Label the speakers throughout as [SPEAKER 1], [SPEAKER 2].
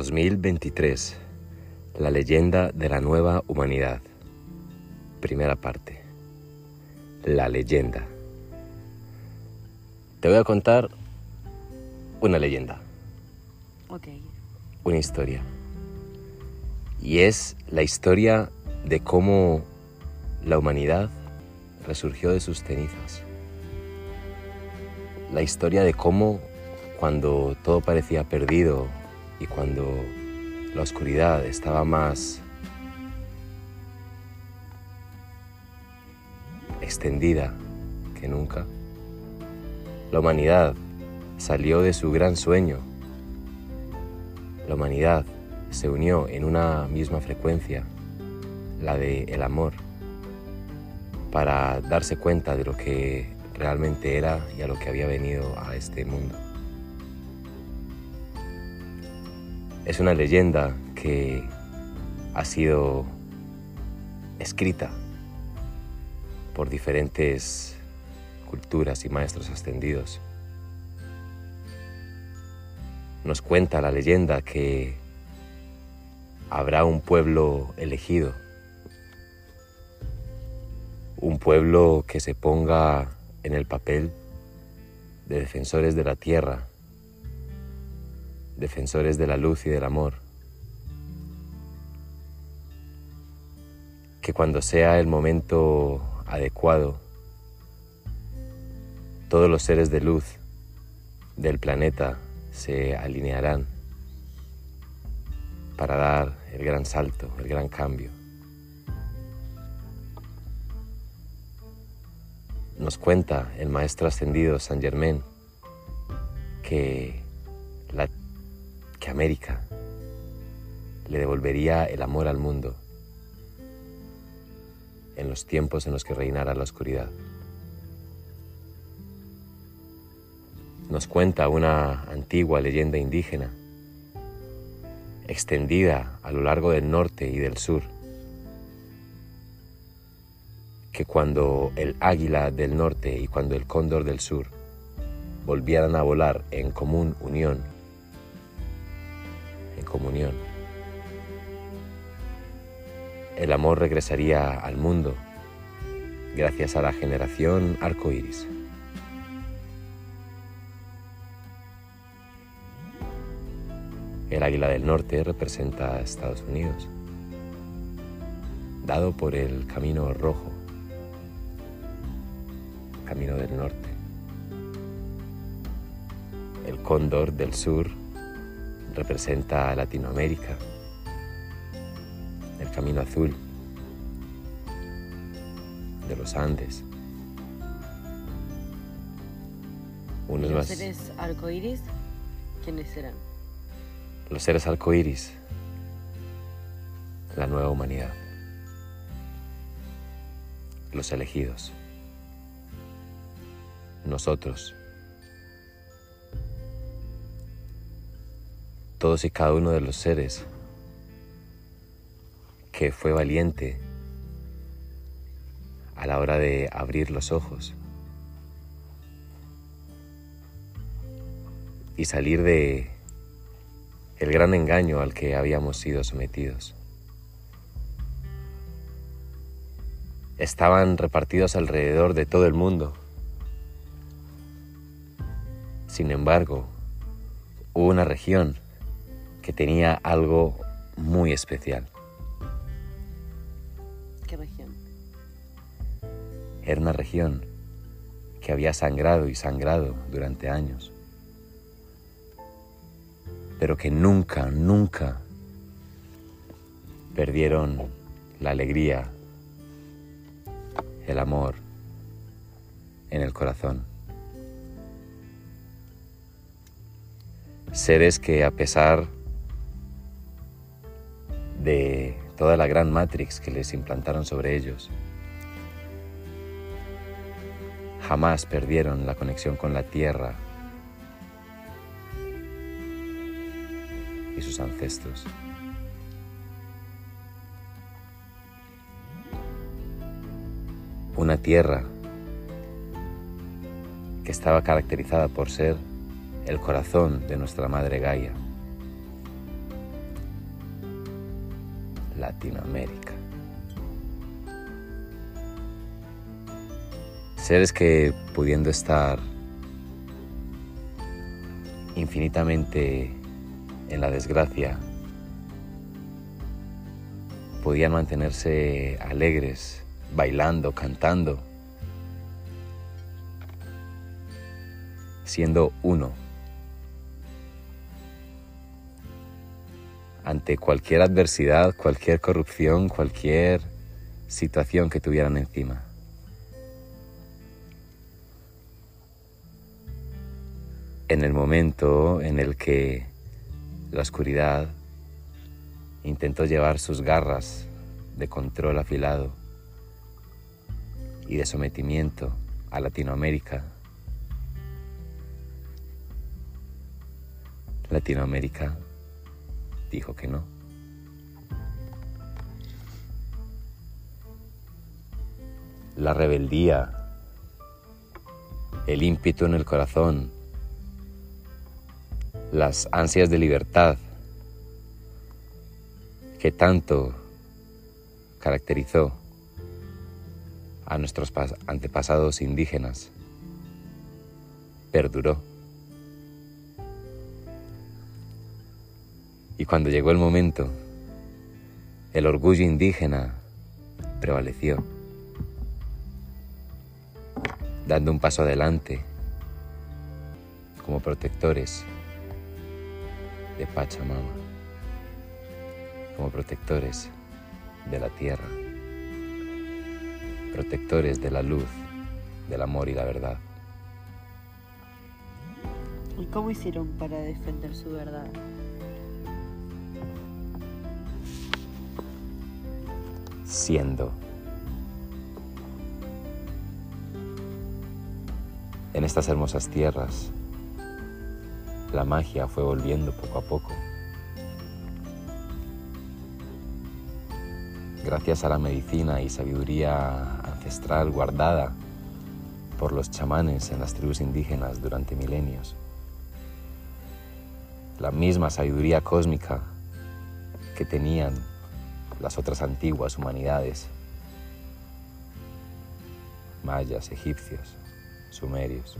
[SPEAKER 1] 2023. La leyenda de la nueva humanidad. Primera parte. La leyenda. Te voy a contar una leyenda,
[SPEAKER 2] Ok.
[SPEAKER 1] una historia. Y es la historia de cómo la humanidad resurgió de sus cenizas. La historia de cómo cuando todo parecía perdido y cuando la oscuridad estaba más extendida que nunca, la humanidad salió de su gran sueño. La humanidad se unió en una misma frecuencia, la de el amor, para darse cuenta de lo que realmente era y a lo que había venido a este mundo. Es una leyenda que ha sido escrita por diferentes culturas y maestros ascendidos. Nos cuenta la leyenda que habrá un pueblo elegido, un pueblo que se ponga en el papel de defensores de la tierra, defensores de la luz y del amor, que cuando sea el momento adecuado, todos los seres de luz del planeta se alinearán para dar el gran salto, el gran cambio. Nos cuenta el maestro ascendido San Germain que, que América le devolvería el amor al mundo en los tiempos en los que reinara la oscuridad. Nos cuenta una antigua leyenda indígena extendida a lo largo del norte y del sur, que cuando el águila del norte y cuando el cóndor del sur volvieran a volar en común unión, comunión, el amor regresaría al mundo gracias a la generación arcoíris. El águila del norte representa a Estados Unidos, dado por el camino rojo, camino del norte. El cóndor del sur representa a Latinoamérica, el camino azul de los Andes. Unos
[SPEAKER 2] ¿Y los seres arcoíris quiénes serán?
[SPEAKER 1] los seres arcoíris, la nueva humanidad, los elegidos, nosotros, todos y cada uno de los seres que fue valiente a la hora de abrir los ojos y salir de el gran engaño al que habíamos sido sometidos. Estaban repartidos alrededor de todo el mundo. Sin embargo, hubo una región que tenía algo muy especial.
[SPEAKER 2] ¿Qué región?
[SPEAKER 1] Era una región que había sangrado y sangrado durante años, pero que nunca, nunca perdieron la alegría, el amor en el corazón. Seres que a pesar toda la gran matrix que les implantaron sobre ellos, jamás perdieron la conexión con la tierra y sus ancestros. Una tierra que estaba caracterizada por ser el corazón de nuestra madre Gaia. Latinoamérica. Seres que pudiendo estar infinitamente en la desgracia, podían mantenerse alegres, bailando, cantando, siendo uno. Ante cualquier adversidad, cualquier corrupción, cualquier situación que tuvieran encima. En el momento en el que la oscuridad intentó llevar sus garras de control afilado y de sometimiento a Latinoamérica, Latinoamérica dijo que no. La rebeldía, el ímpetu en el corazón, las ansias de libertad que tanto caracterizó a nuestros antepasados indígenas perduró. Y cuando llegó el momento, el orgullo indígena prevaleció, dando un paso adelante como protectores de Pachamama, como protectores de la tierra, protectores de la luz, del amor y la verdad.
[SPEAKER 2] ¿Y cómo hicieron para defender su verdad?
[SPEAKER 1] Siendo. En estas hermosas tierras, la magia fue volviendo poco a poco. Gracias a la medicina y sabiduría ancestral guardada por los chamanes en las tribus indígenas durante milenios. La misma sabiduría cósmica que tenían las otras antiguas humanidades, mayas, egipcios, sumerios,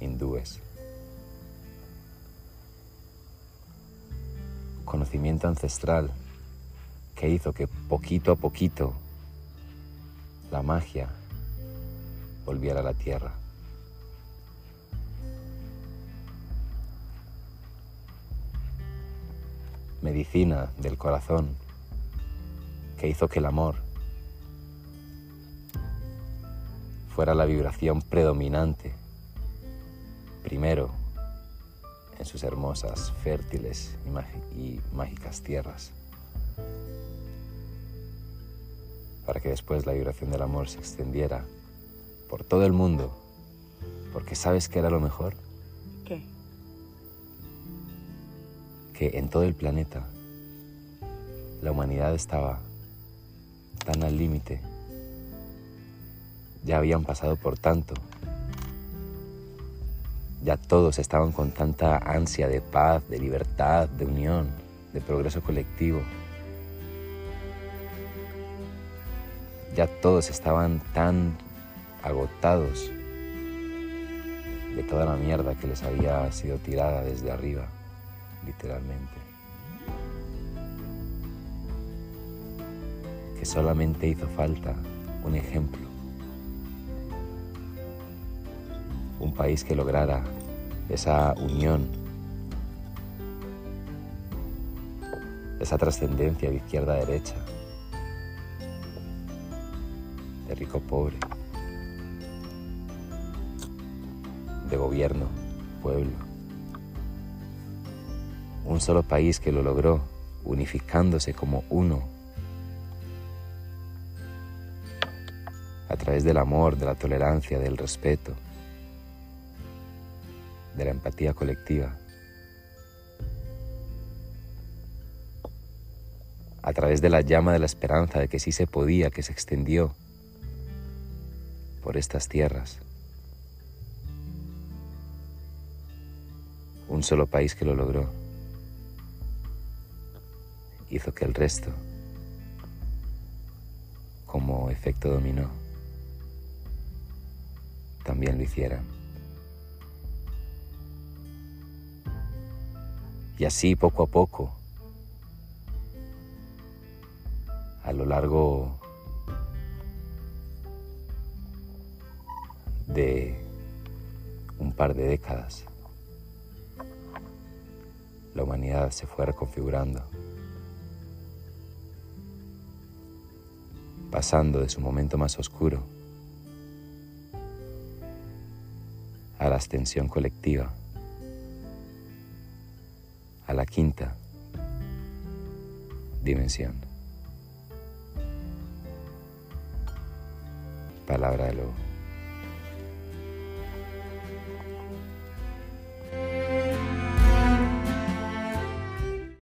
[SPEAKER 1] hindúes. Conocimiento ancestral que hizo que poquito a poquito la magia volviera a la tierra. Medicina del corazón que hizo que el amor fuera la vibración predominante, primero en sus hermosas, fértiles y, mágicas tierras, para que después la vibración del amor se extendiera por todo el mundo, porque sabes que era lo mejor. En todo el planeta la humanidad estaba tan al límite, ya habían pasado por tanto, ya todos estaban con tanta ansia de paz, de libertad, de unión, de progreso colectivo. Ya todos estaban tan agotados de toda la mierda que les había sido tirada desde arriba literalmente. Que solamente hizo falta un ejemplo. Un país que lograra esa unión, esa trascendencia de izquierda a derecha, de rico pobre, de gobierno, pueblo un solo país que lo logró, unificándose como uno, a través del amor, de la tolerancia, del respeto, de la empatía colectiva, a través de la llama de la esperanza de que sí se podía, que se extendió por estas tierras. Un solo país que lo logró. Hizo que el resto, como efecto dominó, también lo hicieran. Y así poco a poco, a lo largo de un par de décadas, la humanidad se fue reconfigurando, pasando de su momento más oscuro a la extensión colectiva, a la quinta dimensión. Palabra de lo